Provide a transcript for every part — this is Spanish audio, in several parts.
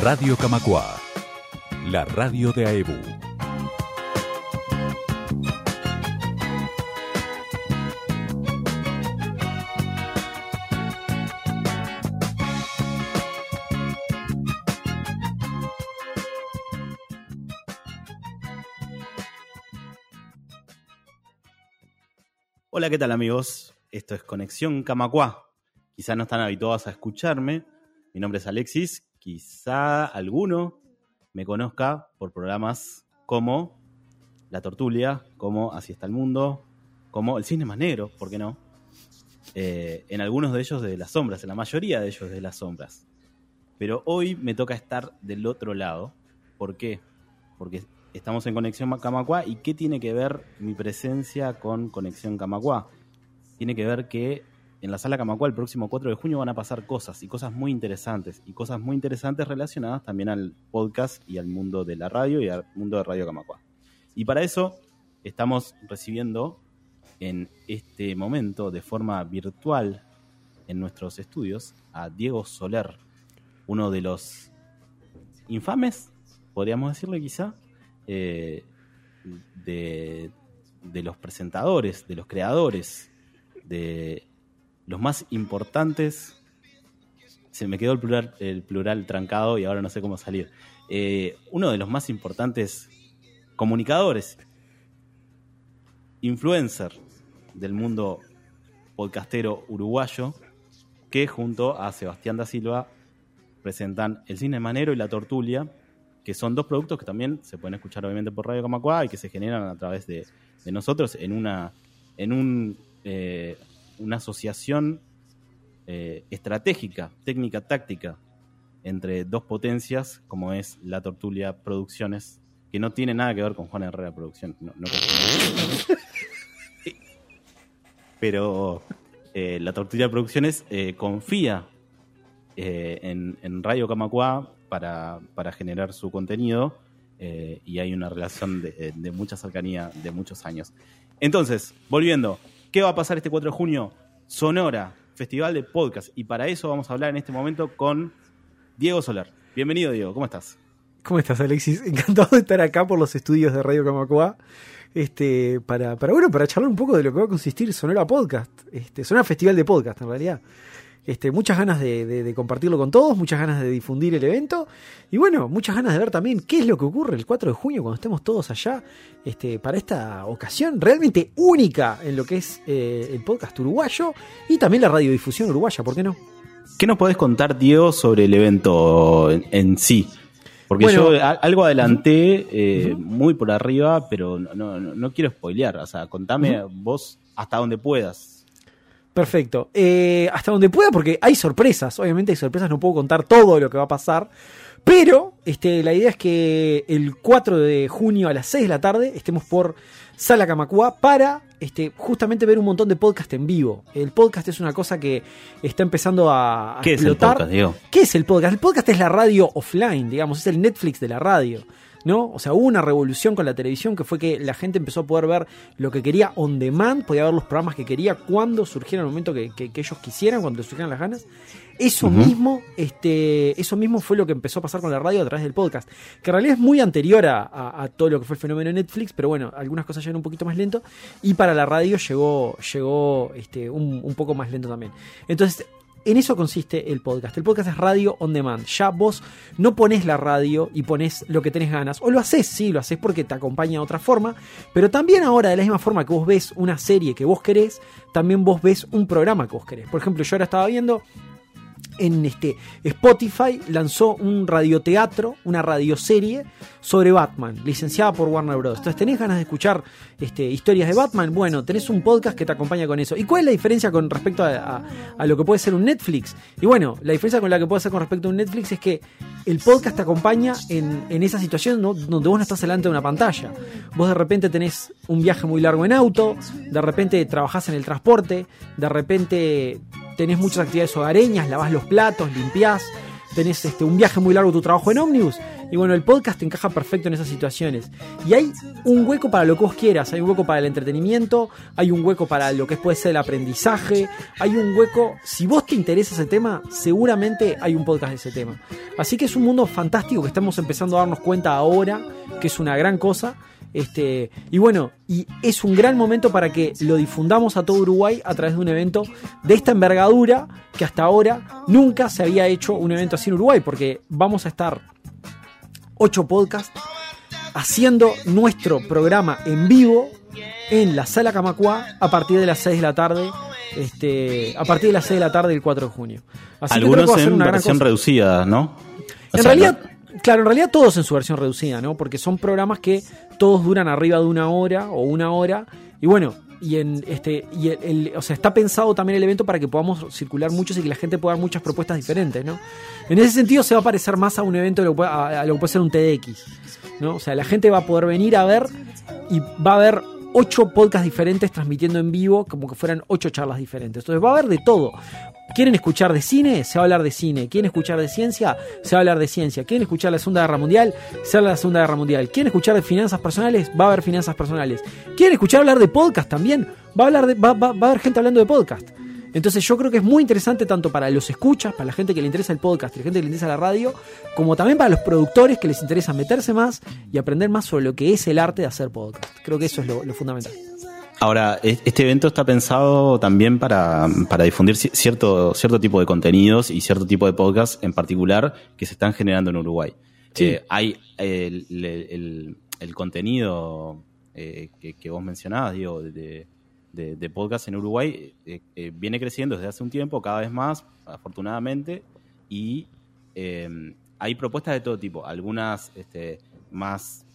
Radio Camacua, la radio de AEBU. Hola, ¿qué tal amigos? Esto es Conexión Camacuá. Quizá no están habituados a escucharme. Mi nombre es Alexis. Quizá alguno me conozca por programas como La Tortulia, como Así está el mundo, como El Cine Más Negro, ¿por qué no? Eh, en algunos de ellos de las sombras, en la mayoría de ellos de las sombras. Pero hoy me toca estar del otro lado. ¿Por qué? Porque estamos en Conexión Camacuá y ¿qué tiene que ver mi presencia con Conexión Camacuá? Tiene que ver que en la sala Camacuá el próximo 4 de junio van a pasar cosas y cosas muy interesantes y cosas muy interesantes relacionadas también al podcast y al mundo de la radio y al mundo de Radio Camacuá. Y para eso estamos recibiendo en este momento de forma virtual en nuestros estudios a Diego Soler, uno de los infames, podríamos decirle quizá, eh, de, de los presentadores, de los creadores, de los más importantes. Se me quedó el plural, el plural trancado y ahora no sé cómo salir. Eh, uno de los más importantes comunicadores, influencer del mundo podcastero uruguayo, que junto a Sebastián da Silva presentan El Cine Manero y La Tortulia, que son dos productos que también se pueden escuchar obviamente por Radio Camacua y que se generan a través de, de nosotros en una en un, eh, una asociación eh, estratégica, técnica, táctica entre dos potencias como es la Tortulia Producciones, que no tiene nada que ver con Juan Herrera Producciones. No, no pero eh, la Tortulia Producciones eh, confía en, Radio Camacua para, para, generar su contenido y hay una relación de, de, mucha cercanía de muchos años. Entonces, volviendo, ¿qué va a pasar este 4 de junio? Sonora, Festival de Podcast. Y para eso vamos a hablar en este momento con Diego Soler. Bienvenido, Diego, ¿cómo estás? ¿Cómo estás, Alexis? Encantado de estar acá por los estudios de Radio Camacua. Este, para, para, bueno, para charlar un poco de lo que va a consistir Sonora Podcast. Este, Sonora Festival de Podcast, en realidad. Este, muchas ganas de, de, de, compartirlo con todos, muchas ganas de difundir el evento y bueno, muchas ganas de ver también qué es lo que ocurre el 4 de junio cuando estemos todos allá este, para esta ocasión realmente única en lo que es eh, el podcast uruguayo y también la radiodifusión uruguaya, ¿por qué no? ¿Qué nos podés contar, Diego, sobre el evento en, en sí? Porque bueno, yo algo adelanté eh, uh -huh. muy por arriba, pero no, no, no, quiero spoilear. O sea, contame uh -huh. vos hasta donde puedas. Perfecto. Eh, hasta donde pueda, porque hay sorpresas. Obviamente hay sorpresas, no puedo contar todo lo que va a pasar. Pero este, la idea es que el 4 de junio a las 6 de la tarde estemos por Sala Camacua para este, justamente ver un montón de podcast en vivo. El podcast es una cosa que está empezando a, a ¿Qué explotar. Es el podcast, Diego? ¿Qué es el podcast? El podcast es la radio offline, digamos, es el Netflix de la radio. ¿No? O sea, hubo una revolución con la televisión que fue que la gente empezó a poder ver lo que quería on demand, podía ver los programas que quería cuando surgiera el momento que, que, que ellos quisieran, cuando surgieran las ganas. Eso uh -huh. mismo, este, eso mismo fue lo que empezó a pasar con la radio a través del podcast, que en realidad es muy anterior a, a, a todo lo que fue el fenómeno de Netflix, pero bueno, algunas cosas llegan un poquito más lento y para la radio llegó, llegó este, un, un poco más lento también. Entonces, en eso consiste el podcast. El podcast es radio on demand. Ya vos no pones la radio y pones lo que tenés ganas. O lo haces, sí, lo haces porque te acompaña de otra forma. Pero también ahora, de la misma forma que vos ves una serie que vos querés, también vos ves un programa que vos querés. Por ejemplo, yo ahora estaba viendo en este Spotify lanzó un radioteatro, una radioserie sobre Batman, licenciada por Warner Bros. Entonces, ¿tenés ganas de escuchar este, historias de Batman? Bueno, tenés un podcast que te acompaña con eso. ¿Y cuál es la diferencia con respecto a, lo que puede ser un Netflix? Y bueno, la diferencia con la que puede ser con respecto a un Netflix es que el podcast te acompaña en, en esa situación ¿no? donde vos no estás delante de una pantalla. Vos de repente tenés un viaje muy largo en auto, de repente trabajás en el transporte, de repente tenés muchas actividades hogareñas, lavás los platos, limpiás, tenés este, un viaje muy largo tu trabajo en ómnibus Y bueno, el podcast encaja perfecto en esas situaciones. Y hay un hueco para lo que vos quieras, hay un hueco para el entretenimiento, hay un hueco para lo que puede ser el aprendizaje, hay un hueco, si vos te interesa ese tema, seguramente hay un podcast de ese tema. Así que es un mundo fantástico que estamos empezando a darnos cuenta ahora, que es una gran cosa. Este, y bueno, y es un gran momento para que lo difundamos a todo Uruguay a través de un evento de esta envergadura que hasta ahora nunca se había hecho un evento así en Uruguay, porque vamos a estar ocho podcasts haciendo nuestro programa en vivo en la sala Camacuá a partir de las 6 de la tarde. Este, a partir de las 6 de la tarde del 4 de junio. Así Algunos que en versión reducida, ¿no? en realidad, claro, en realidad todos en su versión reducida, ¿no? Porque son programas que todos duran arriba de una hora o una hora. Y bueno, y en este y el, o sea está pensado también el evento para que podamos circular muchos y que la gente pueda dar muchas propuestas diferentes no en ese sentido se va a parecer más a un evento a lo, que puede ser un TDX no o sea la gente va a poder venir a ver y va a haber ocho podcasts diferentes transmitiendo en vivo como que fueran ocho charlas diferentes entonces va a haber de todo ¿Quieren escuchar de cine? Se va a hablar de cine. ¿Quieren escuchar de ciencia? Se va a hablar de ciencia. ¿Quieren escuchar la Segunda Guerra Mundial? Se habla de la Segunda Guerra Mundial. ¿Quieren escuchar de finanzas personales? Va a haber finanzas personales. ¿Quieren escuchar hablar de podcast también? Va a, hablar de, va, va, a haber gente hablando de podcast. Entonces yo creo que es muy interesante tanto para los escuchas, para la gente que le interesa el podcast la gente que le interesa la radio, como también para los productores que les interesa meterse más y aprender más sobre lo que es el arte de hacer podcast. Creo que eso es lo fundamental. Ahora, este evento está pensado también para, difundir cierto, cierto tipo de contenidos y cierto tipo de podcasts en particular que se están generando en Uruguay. Eh, hay el, contenido eh, que, vos mencionabas, digo, de, de, podcast en Uruguay eh, viene creciendo desde hace un tiempo, cada vez más, afortunadamente, y hay propuestas de todo tipo, algunas este, más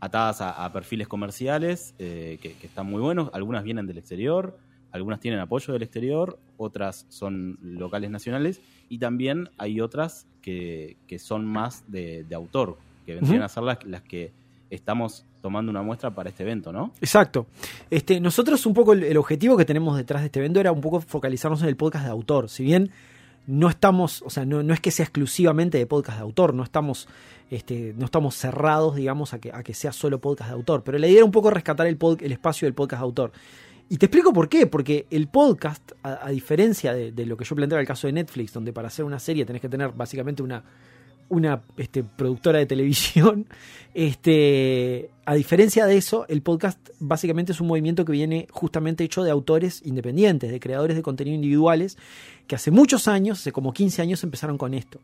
atadas a, perfiles comerciales eh, que, están muy buenos. Algunas vienen del exterior, algunas tienen apoyo del exterior, otras son locales nacionales y también hay otras que, son más de, autor, que vendrían a ser las, las que estamos tomando una muestra para este evento, ¿no? Exacto. Este, nosotros un poco el, objetivo que tenemos detrás de este evento era un poco focalizarnos en el podcast de autor. Si bien no estamos, o sea, no, no es que sea exclusivamente de podcast de autor, no estamos este, no estamos cerrados, digamos, a que, a que sea solo podcast de autor. Pero la idea era un poco rescatar el, el espacio del podcast de autor. Y te explico por qué, porque el podcast, a, diferencia de, lo que yo planteaba el caso de Netflix, donde para hacer una serie tenés que tener básicamente una, una este, productora de televisión, este, a diferencia de eso, el podcast básicamente es un movimiento que viene justamente hecho de autores independientes, de creadores de contenido individuales, que hace muchos años, hace como 15 años, empezaron con esto.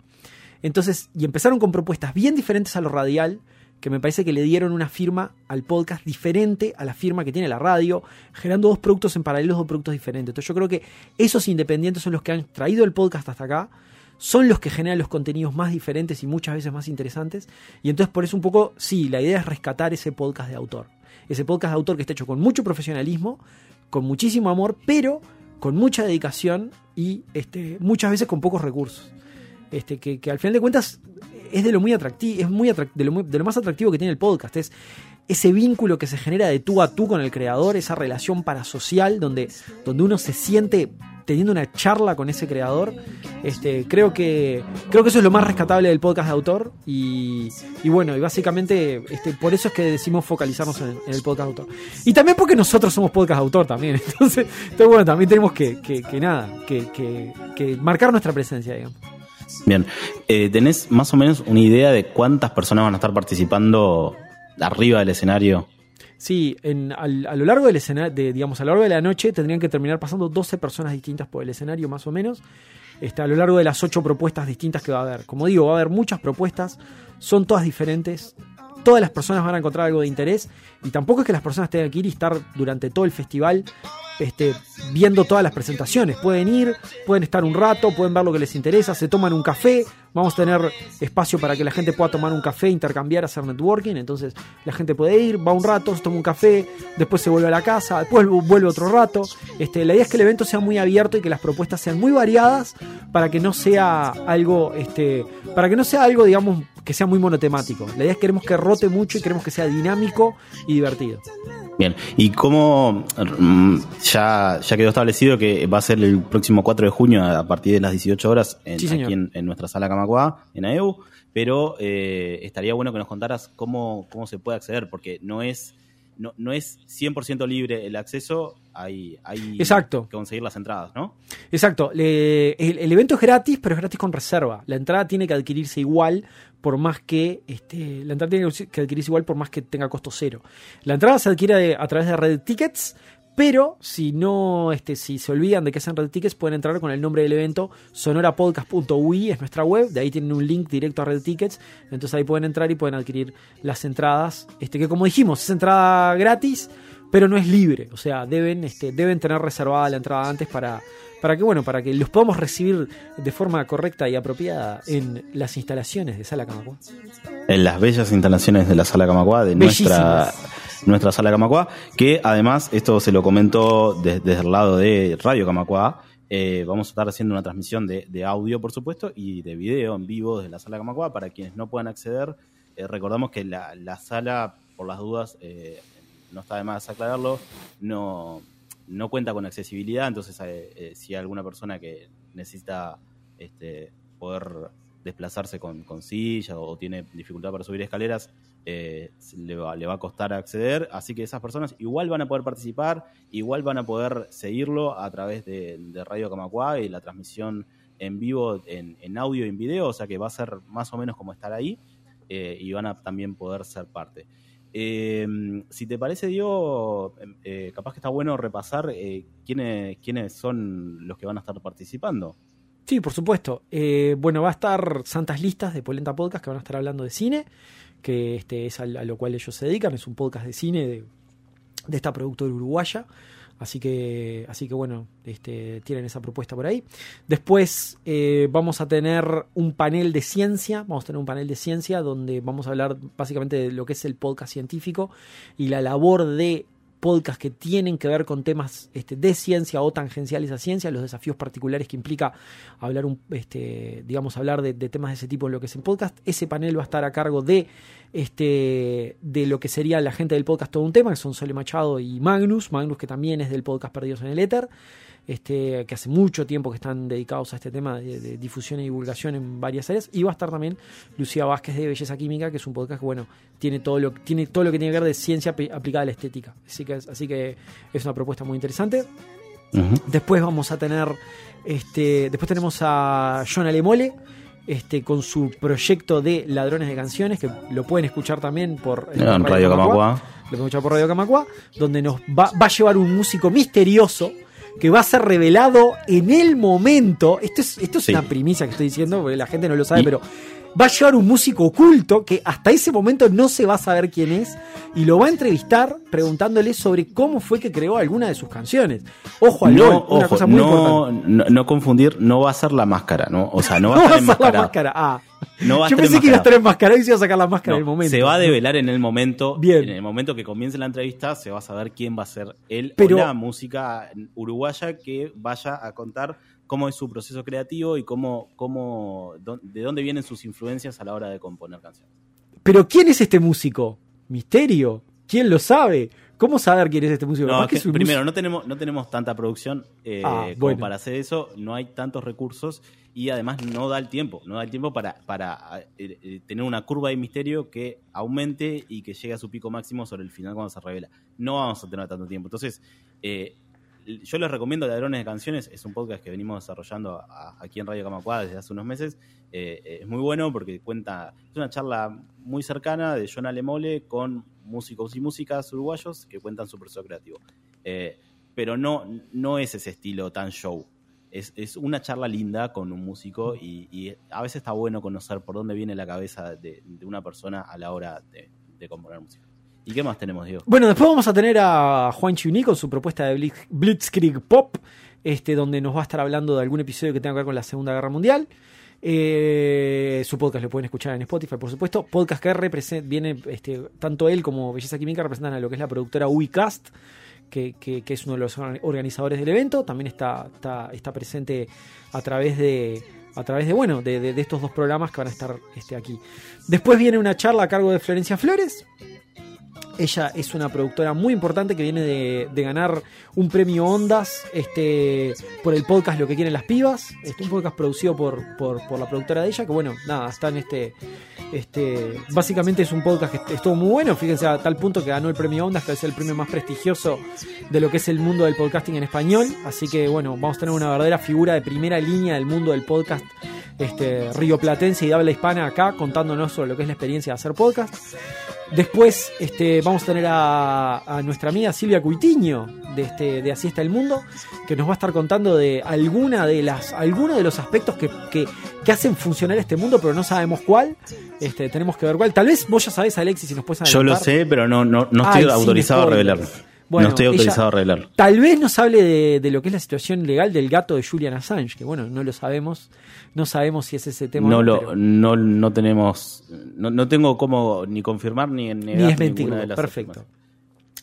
Entonces, y empezaron con propuestas bien diferentes a lo radial, que me parece que le dieron una firma al podcast diferente a la firma que tiene la radio, generando dos productos en paralelo, dos productos diferentes. Entonces yo creo que esos independientes son los que han traído el podcast hasta acá, son los que generan los contenidos más diferentes y muchas veces más interesantes. Y entonces por eso un poco, sí, la idea es rescatar ese podcast de autor. Ese podcast de autor que está hecho con mucho profesionalismo, con muchísimo amor, pero con mucha dedicación y este, muchas veces con pocos recursos. Este, que, al final de cuentas es de lo muy es muy, de, lo de lo más atractivo que tiene el podcast. Es ese vínculo que se genera de tú a tú con el creador, esa relación parasocial donde, donde uno se siente teniendo una charla con ese creador. Este, creo que creo que eso es lo más rescatable del podcast de autor y, bueno, y básicamente este, por eso es que decimos focalizarnos en, el podcast de autor. Y también porque nosotros somos podcast de autor también. Entonces, bueno, también tenemos que, que nada, que marcar nuestra presencia, digamos. Bien, eh, ¿tenés más o menos una idea de cuántas personas van a estar participando arriba del escenario? Sí, en, a lo largo del escenario, de, digamos, a lo largo de la noche tendrían que terminar pasando 12 personas distintas por el escenario, más o menos. Este, a lo largo de las 8 propuestas distintas que va a haber. Como digo, va a haber muchas propuestas, son todas diferentes. Todas las personas van a encontrar algo de interés y tampoco es que las personas tengan que ir y estar durante todo el festival este, viendo todas las presentaciones. Pueden ir, pueden estar un rato, pueden ver lo que les interesa, se toman un café. Vamos a tener espacio para que la gente pueda tomar un café, intercambiar, hacer networking. Entonces la gente puede ir, va un rato, se toma un café, después se vuelve a la casa, después vuelve otro rato. Este, la idea es que el evento sea muy abierto y que las propuestas sean muy variadas para que no sea algo, este, para que no sea algo, digamos, que sea muy monotemático. La idea es que queremos que rote mucho y queremos que sea dinámico y divertido. Bien, y cómo mm, ya, ya quedó establecido que va a ser el próximo 4 de junio a partir de las 18 horas en, Sí, aquí en, en nuestra sala Camacuá, en AEU, pero eh, estaría bueno que nos contaras cómo, cómo se puede acceder, porque no es no, no es 100% libre el acceso, hay, hay Exacto. que conseguir las entradas, ¿no? Exacto. Le- el, el evento es gratis, pero es gratis con reserva. La entrada tiene que adquirirse igual por más que este, la entrada tiene que adquirirse igual por más que tenga costo cero. La entrada se adquiere a través de Red Tickets, pero si no, este, si se olvidan de que es en Red Tickets, pueden entrar con el nombre del evento sonorapodcast.ui, es nuestra web, de ahí tienen un link directo a Red Tickets, entonces ahí pueden entrar y pueden adquirir las entradas, este, que como dijimos, es entrada gratis, pero no es libre, o sea, deben, este, deben tener reservada la entrada antes para, para que bueno, para que los podamos recibir de forma correcta y apropiada en las instalaciones de Sala Camacua. en las bellas instalaciones de la sala Camacuá, de nuestra, nuestra sala Camacuá, que además, esto se lo comento de- desde el lado de Radio Camacuá, eh, vamos a estar haciendo una transmisión de, de audio, por supuesto, y de video en vivo desde la sala Camacuá, para quienes no puedan acceder, eh, recordamos que la, la sala, por las dudas, eh, no está de más aclararlo, no, no cuenta con accesibilidad, entonces eh, eh, si hay alguna persona que necesita este, poder desplazarse con, con silla o tiene dificultad para subir escaleras, eh, le, va, a costar acceder. Así que esas personas igual van a poder participar, igual van a poder seguirlo a través de, Radio Camacuá y la transmisión en vivo en, audio y en video, o sea que va a ser más o menos como estar ahí y van a también poder ser parte. Eh, si te parece, Diego, eh, capaz que está bueno repasar eh, quiénes, quiénes son los que van a estar participando. Sí, por supuesto. Eh, bueno, va a estar Santas Listas de Polenta Podcast que van a estar hablando de cine, que este es a, lo cual ellos se dedican, es un podcast de cine de, de esta productora uruguaya. Así que, así que bueno, este, tienen esa propuesta por ahí. Después eh, vamos a tener un panel de ciencia, vamos a tener un panel de ciencia donde vamos a hablar básicamente de lo que es el podcast científico y la labor de podcasts que tienen que ver con temas este, de ciencia o tangenciales a ciencia, los desafíos particulares que implica hablar un, este, digamos, hablar de, temas de ese tipo en lo que es en podcast. Ese panel va a estar a cargo de este de lo que sería la gente del podcast todo un tema, que son Sole Machado y Magnus, Magnus que también es del podcast Perdidos en el Éter, este, que hace mucho tiempo que están dedicados a este tema de, de difusión y divulgación en varias áreas, y va a estar también Lucía Vázquez de Belleza Química, que es un podcast que bueno, tiene todo lo, tiene todo lo que tiene que ver de ciencia apli- aplicada a la estética. Así que, así que es una propuesta muy interesante. Después vamos a tener, este, después tenemos a John Alemole, este, con su proyecto de Ladrones de Canciones, que lo pueden escuchar también por eh, Radio Camacuá. Lo pueden escuchar por Radio Camacua, donde nos va, va a llevar un músico misterioso que va a ser revelado en el momento. Esto es, esto es Sí. una primicia que estoy diciendo, porque la gente no lo sabe, Y- pero va a llevar un músico oculto que hasta ese momento no se va a saber quién es y lo va a entrevistar preguntándole sobre cómo fue que creó alguna de sus canciones. Ojo al No, LOL, una ojo, cosa muy no, importante. no, no confundir, no va a ser la máscara, ¿no? O sea, no va No a va a estar ser la máscara. Ah. No va a Yo estar pensé que iba a estar enmascarado. y se iba a sacar la máscara No, en el momento. Se va a develar en el momento. Bien. En el momento que comience la entrevista, se va a saber quién va a ser él Pero- o la música uruguaya que vaya a contar cómo es su proceso creativo y cómo, cómo de dónde vienen sus influencias a la hora de componer canciones. Pero ¿quién es este músico? Misterio. ¿Quién lo sabe? ¿Cómo saber quién es este músico? No, que es primero, músico- no tenemos, no tenemos tanta producción eh, Ah, como bueno. para hacer eso, no hay tantos recursos y además no da el tiempo, no da el tiempo para, para eh, eh, tener una curva de misterio que aumente y que llegue a su pico máximo sobre el final cuando se revela. No vamos a tener tanto tiempo. Entonces, eh, yo les recomiendo Ladrones de Canciones, es un podcast que venimos desarrollando aquí en Radio Camacuá desde hace unos meses. Es muy bueno porque cuenta, es una charla muy cercana de John Alemole con músicos y músicas uruguayos que cuentan su proceso creativo. Pero no, no es ese estilo tan show. Es, es una charla linda con un músico y, a veces está bueno conocer por dónde viene la cabeza de, una persona a la hora de, componer música. ¿Y qué más tenemos, Diego? Bueno, después vamos a tener a Juan Chiuní con su propuesta de Blitz- Blitzkrieg Pop, este, donde nos va a estar hablando de algún episodio que tenga que ver con la Segunda Guerra Mundial. Eh, su podcast lo pueden escuchar en Spotify, por supuesto. Podcast que viene, este, tanto él como Belleza Química representan a lo que es la productora Uicast, que, es uno de los organ- organizadores del evento. También está, está, está presente a través de. A través de, bueno, de- de estos dos programas que van a estar este, aquí. Después viene una charla a cargo de Florencia Flores, Ella es una productora muy importante que viene de, ganar un premio Ondas este, por el podcast Lo que quieren las pibas. Este, un podcast producido por, por, por la productora de ella, que bueno, nada, está en este. Este, básicamente es un podcast que estuvo muy bueno, fíjense a tal punto que ganó el premio Ondas, que es el premio más prestigioso de lo que es el mundo del podcasting en español. Así que bueno, vamos a tener una verdadera figura de primera línea del mundo del podcast este, rioplatense y de habla hispana acá contándonos sobre lo que es la experiencia de hacer podcast. Después este, vamos a tener a, a nuestra amiga Silvia Cuitiño de, este, de Así está el mundo, que nos va a estar contando de alguna de las, algunos de los aspectos que, que, que hacen funcionar este mundo, pero no sabemos cuál. Este, tenemos que ver cuál. Tal vez vos ya sabés, Alexis, si nos puedes Yo lo adelantar. sé, pero no, no, no estoy Ay, autorizado a revelarlo. Bueno, no estoy ella- autorizado a revelarlo. Tal vez nos hable de, de lo que es la situación legal del gato de Julian Assange, que bueno, no lo sabemos. No sabemos si es ese tema. No, lo, pero- no, no tenemos. No, no tengo cómo ni confirmar ni negar ni es ninguna mentirlo. de las Perfecto.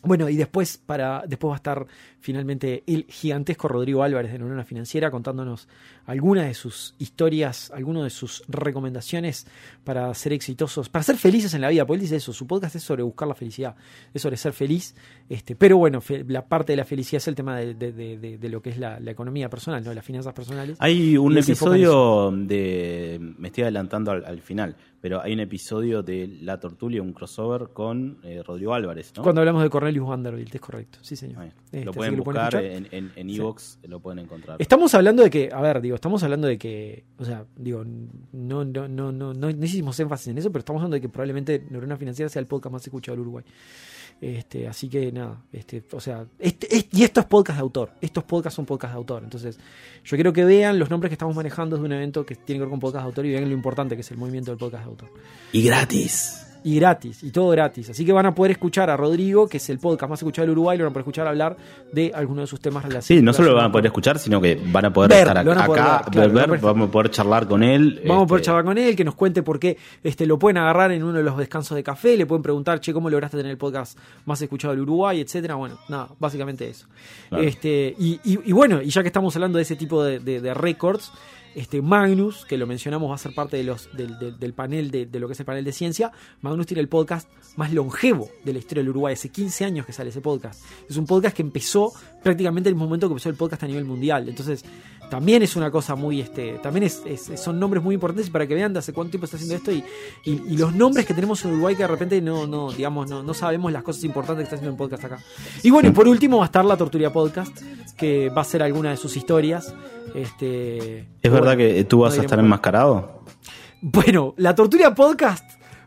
Bueno, y después para después va a estar finalmente el gigantesco Rodrigo Álvarez de Neurona Financiera contándonos algunas de sus historias, algunas de sus recomendaciones para ser exitosos, para ser felices en la vida. Porque él dice eso, su podcast es sobre buscar la felicidad, es sobre ser feliz. Este, pero bueno, fe- la parte de la felicidad es el tema de, de- de- de- de lo que es la, la economía personal, ¿no? las finanzas personales. Hay un episodio de. Me estoy adelantando al, al final, pero hay un episodio de La Tortulia, un crossover con eh, Rodrigo Álvarez, ¿no? Cuando hablamos de Cornelius Vanderbilt, es correcto, sí señor. Este, lo pueden buscar en, en, en Sí. Evox, lo pueden encontrar. Estamos hablando de que, a ver, digo, estamos hablando de que, o sea, digo, no, no, no, no, no, no hicimos énfasis en eso, pero estamos hablando de que probablemente Neurona Financiera sea el podcast más escuchado del Uruguay. Este, así que nada, este, o sea, este, y esto es podcast de autor, estos podcasts son podcasts de autor, entonces yo quiero que vean los nombres que estamos manejando de un evento que tiene que ver con podcast de autor y vean lo importante que es el movimiento del podcast de autor. Y gratis. Y gratis, y todo gratis. Así que van a poder escuchar a Rodrigo, que es el podcast más escuchado del Uruguay, lo van a poder escuchar hablar de algunos de sus temas relacionados. Sí, no solo lo van a poder escuchar, sino que van a poder Ver, estar a poder acá, ver, claro, ver, vamos a poder charlar con él. Vamos a poder este, charlar con él, que nos cuente por qué este, lo pueden agarrar en uno de los descansos de café, le pueden preguntar, che, ¿cómo lograste tener el podcast más escuchado del Uruguay, etcétera? Bueno, nada, básicamente eso. Claro. Este, y, y- y bueno, y ya que estamos hablando de ese tipo de, de, de récords, este, Magnus, que lo mencionamos, va a ser parte de los, del, panel de, de lo que es el panel de ciencia. Magnus tiene el podcast más longevo de la historia del Uruguay. Hace 15 años que sale ese podcast. Es un podcast que empezó prácticamente en el momento que empezó el podcast a nivel mundial. Entonces, también es una cosa muy, este, también es, es- son nombres muy importantes para que vean de hace cuánto tiempo está haciendo esto y, y- y los nombres que tenemos en Uruguay que de repente no, no, digamos, no, no sabemos las cosas importantes que está haciendo el podcast acá. Y bueno, y por último va a estar la Torturia Podcast, que va a ser alguna de sus historias. Este, ¿Es bueno, verdad que tú vas no a estar enmascarado? Bueno, la Torturia Podcast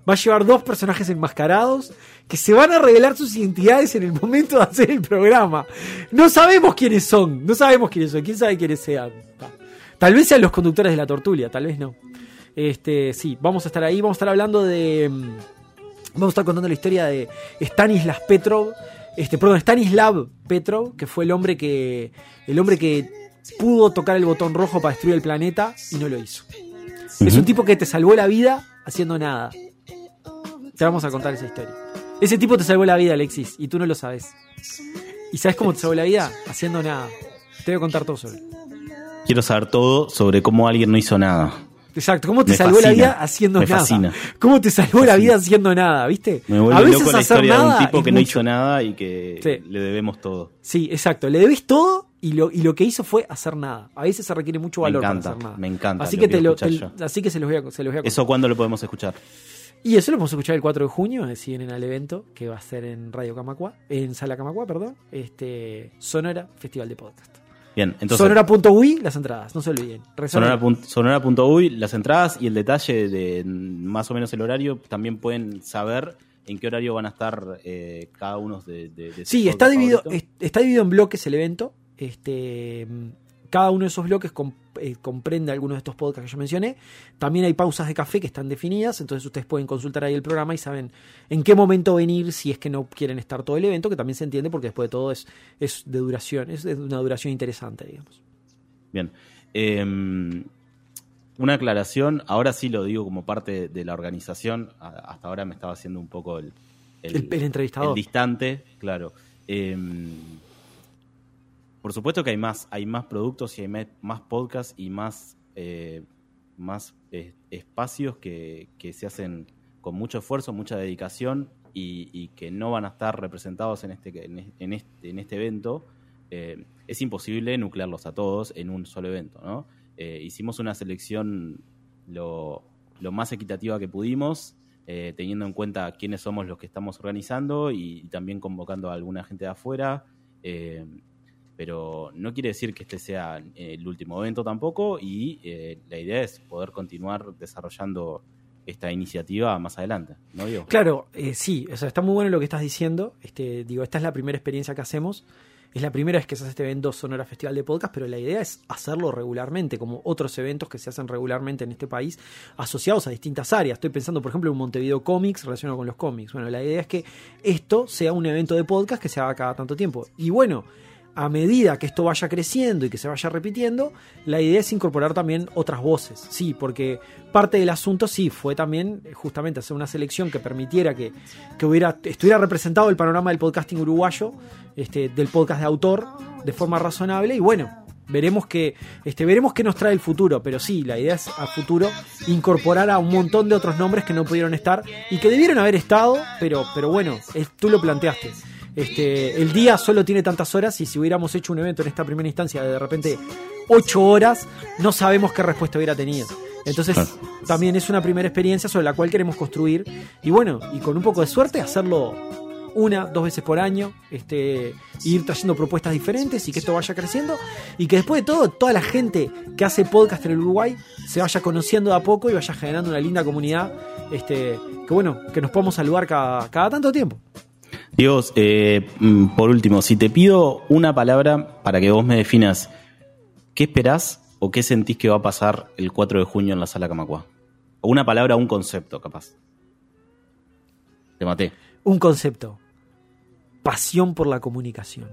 va a llevar dos personajes enmascarados que se van a revelar sus identidades en el momento de hacer el programa. No sabemos quiénes son, no sabemos quiénes son, quién sabe quiénes sean. Ta. Tal vez sean los conductores de la Tortulia, tal vez no. Este, sí, vamos a estar ahí, vamos a estar hablando de. mm, Vamos a estar contando la historia de Stanislas Petrov, este, perdón, Stanislav Petrov, que fue el hombre que. El hombre que pudo tocar el botón rojo para destruir el planeta y no lo hizo. Es un tipo que te salvó la vida haciendo nada. Te vamos a contar esa historia. Ese tipo te salvó la vida, Alexis, y tú no lo sabes. ¿Y sabes cómo te salvó la vida? Haciendo nada. Te voy a contar todo sobre él. Quiero saber todo sobre cómo alguien no hizo nada. Exacto, ¿cómo te Me salvó la vida haciendo Me nada? fascina. ¿Cómo te salvó Me la vida haciendo nada? ¿Viste? Me vuelve a veces loco la hacer historia de un tipo que no hizo nada y que Sí. le debemos todo. Sí, exacto. Le debes todo y lo, y lo que hizo fue hacer nada. A veces se requiere mucho Me valor encanta, para hacer nada. me encanta, Así que, te lo, te- así que se los voy a, se los voy a contar. ¿Eso cuándo lo podemos escuchar? Y eso lo vamos a escuchar el 4 de junio, si vienen al evento, que va a ser en Radio Camacua, en Sala Camacua, perdón, este Sonora Festival de Podcast. Bien, entonces Sonora.ui, las entradas, no se olviden. Resuena- Sonora las entradas y el detalle de más o menos el horario, también pueden saber en qué horario van a estar eh, cada uno de, de, de Sí, está dividido, está dividido en bloques el evento. Este, cada uno de esos bloques com- eh, comprende algunos de estos podcasts que yo mencioné. También hay pausas de café que están definidas, entonces ustedes pueden consultar ahí el programa y saben en qué momento venir si es que no quieren estar todo el evento, que también se entiende porque después de todo es, es de duración, es de una duración interesante, digamos. Bien. Eh, una aclaración, ahora sí lo digo como parte de la organización, hasta ahora me estaba haciendo un poco el, El- el entrevistador. el distante, claro. Eh, por supuesto que hay más, hay más productos y hay más podcasts y más, eh, más eh, espacios que, se hacen con mucho esfuerzo, mucha dedicación y, que no van a estar representados en este, en este, en este, en evento, eh, es imposible nuclearlos a todos en un solo evento. ¿no? Hicimos una selección lo, más equitativa que pudimos, teniendo en cuenta quiénes somos los que estamos organizando y, también convocando a alguna gente de afuera. Pero no quiere decir que este sea eh, el último evento tampoco y eh, la idea es poder continuar desarrollando esta iniciativa más adelante, ¿no digo? Claro, eh, sí, o sea, está muy bueno lo que estás diciendo. Este, digo, esta es la primera experiencia que hacemos. Es la primera vez que se hace este evento Sonora Festival de Podcast, pero la idea es hacerlo regularmente, como otros eventos que se hacen regularmente en este país, asociados a distintas áreas. Estoy pensando, por ejemplo, en Montevideo Comics relacionado con los cómics. Bueno, la idea es que esto sea un evento de podcast que se haga cada tanto tiempo. Y bueno, a medida que esto vaya creciendo y que se vaya repitiendo, la idea es incorporar también otras voces. Sí, porque parte del asunto sí fue también eh, justamente hacer una selección que permitiera que, que hubiera, estuviera representado el panorama del podcasting uruguayo, este, del podcast de autor, de forma razonable. Y bueno, veremos que este, veremos qué nos trae el futuro. Pero sí, la idea es a futuro incorporar a un montón de otros nombres que no pudieron estar y que debieron haber estado, pero, pero bueno, es- tú lo planteaste. Este, el día solo tiene tantas horas y si hubiéramos hecho un evento en esta primera instancia de repente 8 horas, no sabemos qué respuesta hubiera tenido. Entonces, Claro. también es una primera experiencia sobre la cual queremos construir y bueno, y con un poco de suerte hacerlo una, dos veces por año, este, ir trayendo propuestas diferentes y que esto vaya creciendo y que después de todo, toda la gente que hace podcast en el Uruguay se vaya conociendo de a poco y vaya generando una linda comunidad, este, que bueno, que nos podamos saludar cada, cada tanto tiempo. Diego, eh, mm, por último, si te pido una palabra para que vos me definas qué esperás o qué sentís que va a pasar el 4 de junio en la sala Camacua. O una palabra un concepto, capaz. Te maté. Un concepto. Pasión por la comunicación.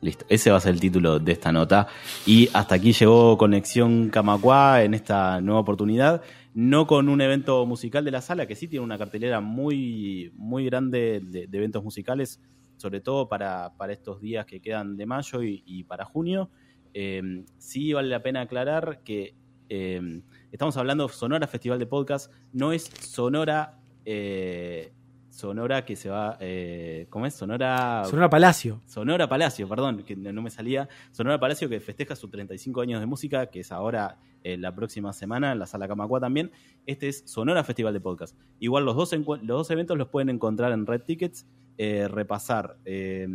Listo, ese va a ser el título de esta nota. Y hasta aquí llegó Conexión Camacua en esta nueva oportunidad. No con un evento musical de la sala, que sí tiene una cartelera muy, muy grande de, eventos musicales, sobre todo para, para estos días que quedan de mayo y, para junio. Eh, sí vale la pena aclarar que eh, estamos hablando de Sonora Festival de Podcast, no es Sonora. eh, Sonora que se va. Eh, ¿Cómo es? Sonora. Sonora Palacio. Sonora Palacio, perdón, que no me salía. Sonora Palacio que festeja sus 35 años de música, que es ahora eh, la próxima semana en la Sala Camacua también. Este es Sonora Festival de Podcast. Igual los dos, los dos eventos los pueden encontrar en Red Tickets. eh, repasar eh,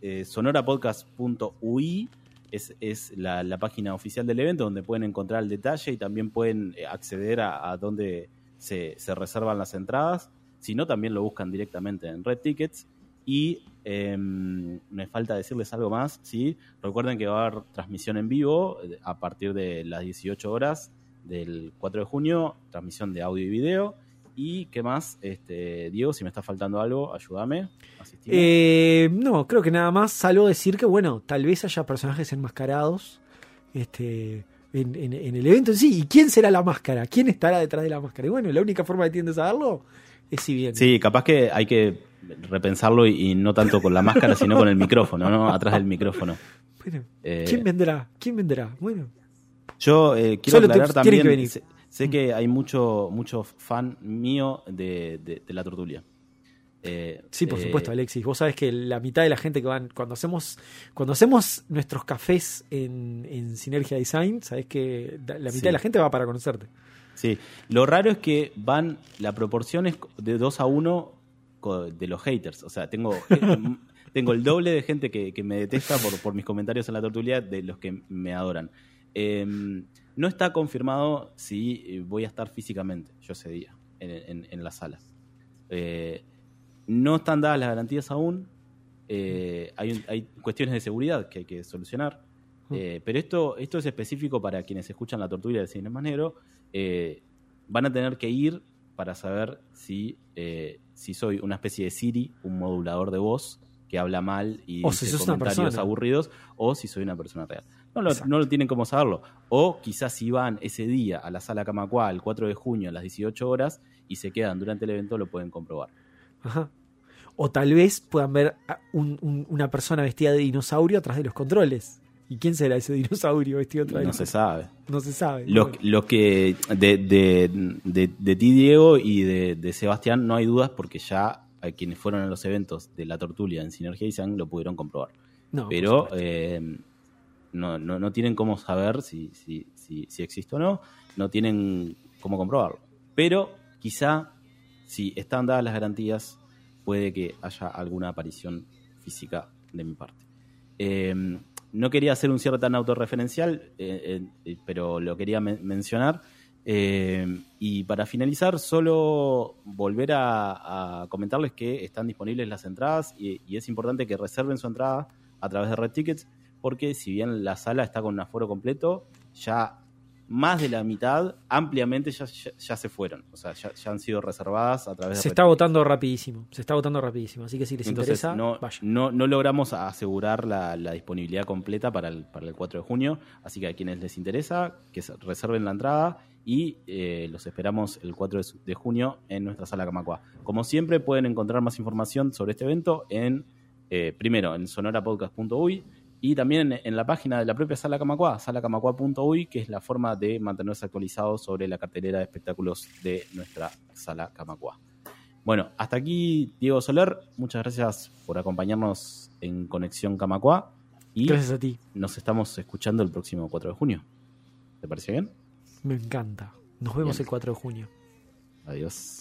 eh, sonorapodcast.ui es, es la, la página oficial del evento donde pueden encontrar el detalle y también pueden acceder a, a donde se, se reservan las entradas. Si no, también lo buscan directamente en Red Tickets. Y eh, me falta decirles algo más, ¿sí? Recuerden que va a haber transmisión en vivo eh, a partir de las 18 horas del 4 de junio, transmisión de audio y video. ¿Y qué más? Este, Diego, si me está faltando algo, ayúdame. Eh, no, creo que nada más, salvo decir que, bueno, tal vez haya personajes enmascarados este, en, en- en el evento en sí. ¿Y quién será la máscara? ¿Quién estará detrás de la máscara? Y bueno, la única forma que tienen de saberlo es si bien. Sí, capaz que hay que repensarlo y, y no tanto con la máscara, sino con el micrófono, ¿no? Atrás del micrófono. Bueno, Eh, ¿quién vendrá? ¿Quién vendrá? Bueno, Yo eh, quiero Solo aclarar también, que. Sé, sé que hay mucho, mucho fan mío de, de- de la tortulia. Eh, sí, por eh, supuesto, Alexis. Vos sabés que la mitad de la gente que van, cuando hacemos, cuando hacemos nuestros cafés en, en Sinergia Design, sabés que la mitad Sí. de la gente va para conocerte. Sí, lo raro es que van, la proporción es de 2 a 1 de los haters. O sea, tengo, eh, tengo el doble de gente que, que me detesta por, por mis comentarios en la tortulia de los que me adoran. Eh, no está confirmado si eh, voy a estar físicamente yo ese día en, en- en las salas. Eh, no están dadas las garantías aún. Eh, hay, hay cuestiones de seguridad que hay que solucionar. Pero esto, esto es específico para quienes escuchan la tortuga del cine más negro. Eh, van a tener que ir para saber si, eh, si soy una especie de Siri, un modulador de voz que habla mal y O si dice comentarios aburridos, o si soy una persona real. No lo, Exacto. no lo tienen como saberlo. O quizás si van ese día a la sala Camacua el 4 de junio a las 18 horas y se quedan durante el evento, lo pueden comprobar. Ajá. O tal vez puedan ver a un- un- una persona vestida de dinosaurio atrás de los controles. ¿Y quién será ese dinosaurio vestido atrás de No se sabe. No se sabe. Los, que de, de, de, de ti, Diego, y de, de Sebastián, no hay dudas porque ya a quienes fueron a los eventos de la Tortulia en Sinergia y Sang lo pudieron comprobar. No, Pero eh, no, no, no tienen cómo saber si, si, si, si existe o no, no tienen cómo comprobarlo. Pero quizá, si están dadas las garantías, puede que haya alguna aparición física de mi parte. Eh, no quería hacer un cierre tan autorreferencial, eh, eh, pero lo quería men- mencionar. Eh, y para finalizar, solo volver a, a comentarles que están disponibles las entradas y, y es importante que reserven su entrada a través de Red Tickets, porque si bien la sala está con un aforo completo, ya más de la mitad ampliamente ya, ya, ya se fueron. O sea, ya, ya han sido reservadas a través de Se está agotando rapidísimo. Se está agotando rapidísimo. Así que si les Entonces, interesa, no, vayan. no, no logramos asegurar la, la disponibilidad completa para el, para el 4 de junio, así que a quienes les interesa, que se reserven la entrada y eh, los esperamos el 4 de, su- de junio en nuestra sala Camacua. Como siempre, pueden encontrar más información sobre este evento en, eh, primero, en sonorapodcast.uy y también en, la página de la propia sala Camacua, salacamacua.uy, que es la forma de mantenerse actualizados sobre la cartelera de espectáculos de nuestra sala Camacua. Bueno, hasta aquí Diego Soler. Muchas gracias por acompañarnos en Conexión Camacua. Y Gracias a ti. nos estamos escuchando el próximo 4 de junio. ¿Te parece bien? Me encanta. Nos vemos Bien. el 4 de junio. Adiós.